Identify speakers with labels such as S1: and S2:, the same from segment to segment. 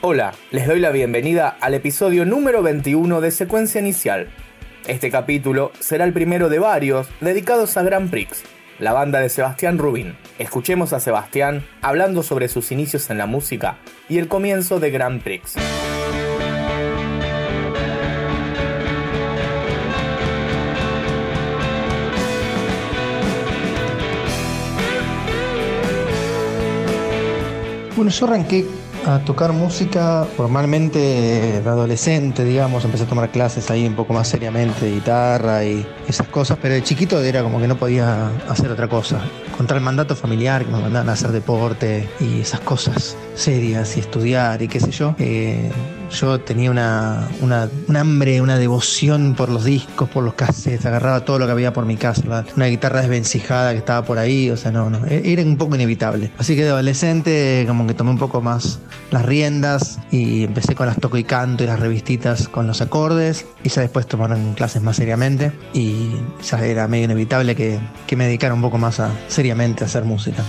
S1: Hola, les doy la bienvenida al episodio número 21 de Secuencia Inicial. Este capítulo será el primero de varios dedicados a Grand Prix, la banda de Sebastián Rubin. Escuchemos a Sebastián hablando sobre sus inicios en la música y el comienzo de Grand Prix.
S2: Bueno, yo arranqué a tocar música formalmente de adolescente, digamos, empecé a tomar clases ahí un poco más seriamente de guitarra y esas cosas, pero de chiquito era como que no podía hacer otra cosa. Contra el mandato familiar que me mandaban a hacer deporte y esas cosas serias y estudiar y qué sé yo. Eh, yo tenía una, una, un hambre, una devoción por los discos, por los cassettes, agarraba todo lo que había por mi casa, una guitarra desvencijada que estaba por ahí, o sea, no, no, e-, era un poco inevitable. Así que de adolescente como que tomé un poco más las riendas y empecé con las toco y canto y las revistitas con los acordes y ya después tomaron clases más seriamente y ya era medio inevitable que, que me dedicara un poco más a, seriamente a hacer música.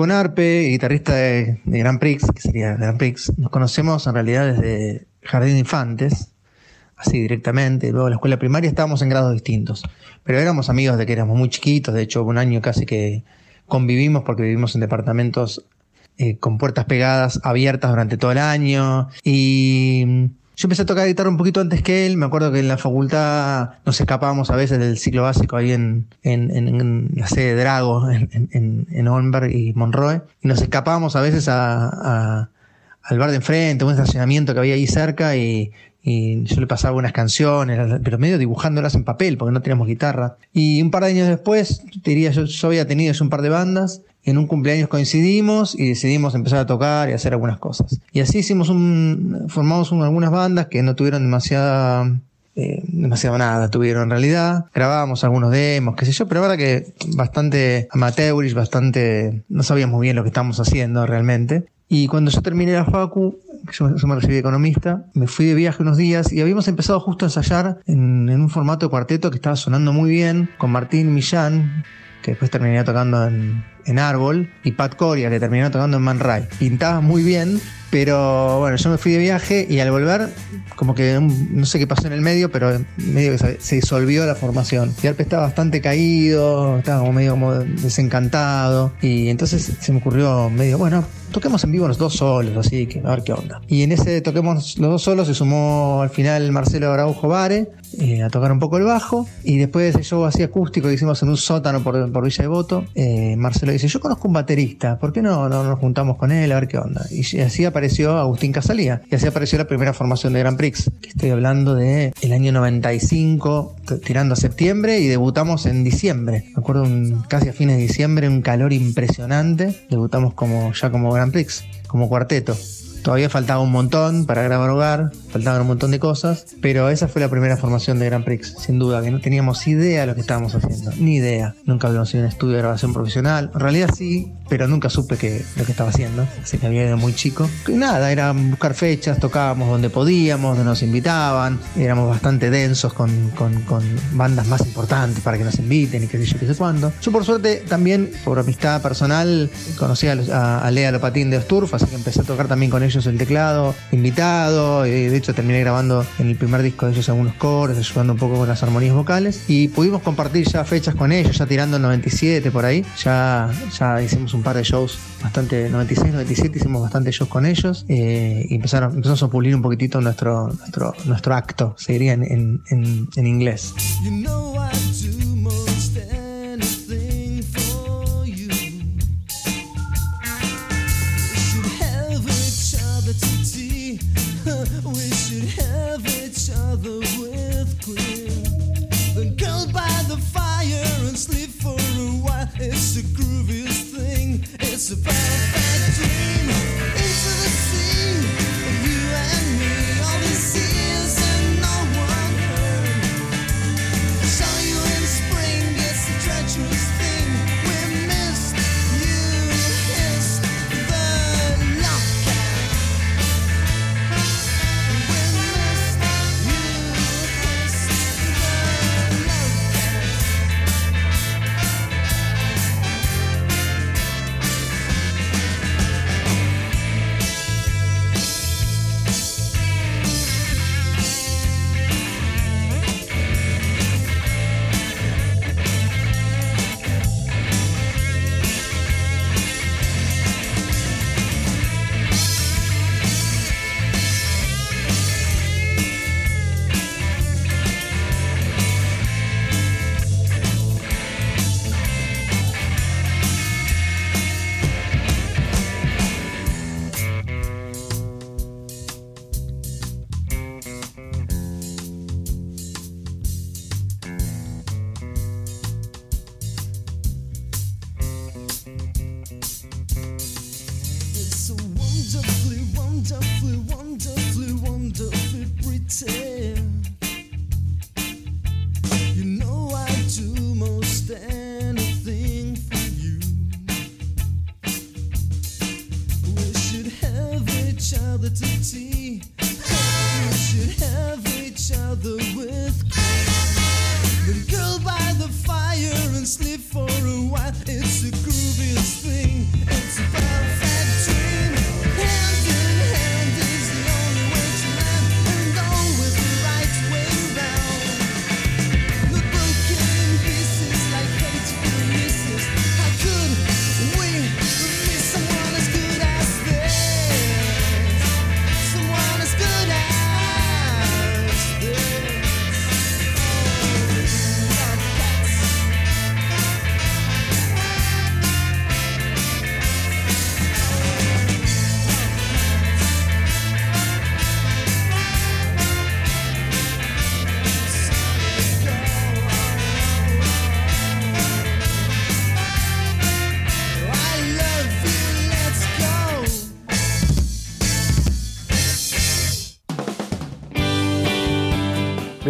S2: Con Arpe, guitarrista de, Grand Prix, que sería Grand Prix, nos conocemos en realidad desde Jardín de Infantes, así directamente. Luego en la escuela primaria estábamos en grados distintos, pero éramos amigos de que éramos muy chiquitos. De hecho, un año casi que convivimos porque vivimos en departamentos eh, con puertas pegadas, abiertas durante todo el año. Y yo empecé a tocar guitarra un poquito antes que él. Me acuerdo que en la facultad nos escapábamos a veces del ciclo básico ahí en, la sede de Drago, en, en, Olmberg y Monroe. Y nos escapábamos a veces a,
S3: al bar de enfrente, un estacionamiento que había ahí cerca y, y yo le pasaba unas canciones, pero medio dibujándolas en papel porque no teníamos guitarra. Y un par de años después, diría yo, yo había tenido un par de bandas en un cumpleaños coincidimos y decidimos empezar a tocar y hacer algunas cosas. Y así hicimos un, formamos algunas bandas que no tuvieron demasiada, eh, demasiado nada, tuvieron en realidad. Grabábamos algunos demos, qué sé yo, pero ahora que bastante amateurish, bastante, no sabíamos bien lo que estábamos haciendo realmente. Y cuando yo terminé la facu, yo, yo, me recibí de economista, me fui de viaje unos días y habíamos empezado justo a ensayar en, en un formato de cuarteto que estaba sonando muy bien, con Martín Millán, que después terminé tocando en, en Árbol, y Pat Coria, que terminó tocando en Man Ray. Pintaba muy bien, pero bueno, yo me fui de viaje y al volver, como que no sé qué pasó en el medio, pero medio que se, disolvió la formación. Y Arpe estaba bastante caído, estaba como medio como desencantado. Y entonces se me ocurrió medio, bueno, toquemos en vivo los dos solos, así que a ver qué onda. Y en ese toquemos los dos solos se sumó al final Marcelo Araujo Vare eh, a tocar un poco el bajo. Y después de ese show así acústico que hicimos en un sótano por, por Villa de Voto, eh, Marcelo dice, yo conozco un baterista, ¿por qué no, no, nos juntamos con él a ver qué onda? Y así apareció Agustín Casalía, y así apareció la primera formación de Grand Prix, que estoy hablando de año 95, tirando a septiembre, y debutamos en diciembre. Me acuerdo un, casi a fines de diciembre, un calor impresionante, debutamos como ya como Grand Prix, como cuarteto. Todavía faltaba un montón para grabar hogar, faltaban un montón de cosas, pero esa fue la primera formación de Grand Prix, sin duda, que no teníamos idea de lo que estábamos haciendo, ni idea. Nunca habíamos ido a un estudio de grabación profesional, en realidad sí, pero nunca supe que, lo que estaba haciendo, así que había ido muy chico. Y nada, era buscar fechas, tocábamos donde podíamos, donde nos invitaban, éramos bastante densos con, con, con bandas más importantes para que nos inviten y qué sé yo, qué sé cuándo. Yo por suerte también, por amistad personal, conocí a, a Lea Lopatín de Osturf, así que empecé a tocar también con ellos el teclado, invitado, y de hecho terminé grabando en el primer disco de ellos algunos cores, ayudando un poco con las armonías vocales, y pudimos compartir ya fechas con ellos, ya tirando el 97 por ahí, ya, ya hicimos un par de shows bastante, 96, 97 hicimos bastante shows con ellos, eh, y empezaron, empezamos a pulir un poquitito nuestro, nuestro, nuestro acto, seguiría en, en, en, en inglés.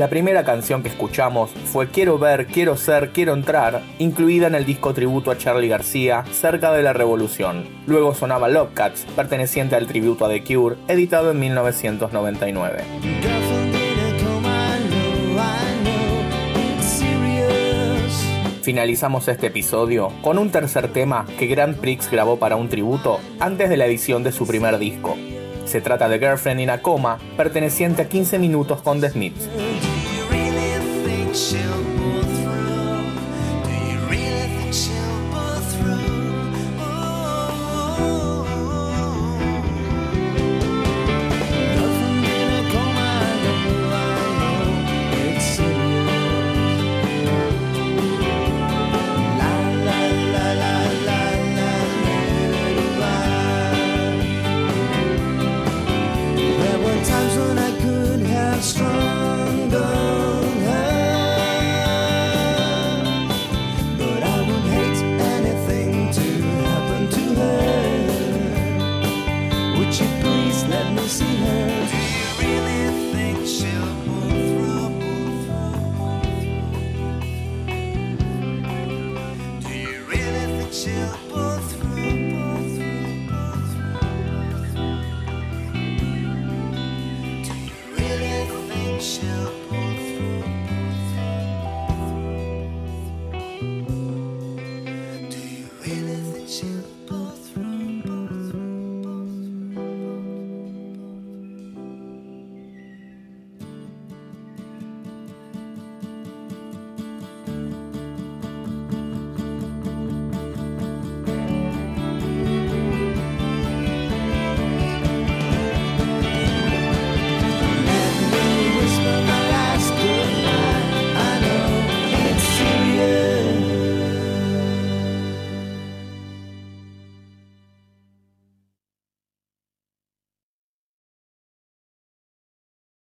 S1: La primera canción que escuchamos fue Quiero ver, quiero ser, quiero entrar, incluida en el disco tributo a Charlie García, Cerca de la Revolución. Luego sonaba Love Cats, perteneciente al tributo a The Cure, editado en 1999. Finalizamos este episodio con un tercer tema que Grand Prix grabó para un tributo antes de la edición de su primer disco. Se trata de Girlfriend in a Coma, perteneciente a 15 minutos con The Smiths. chill 想。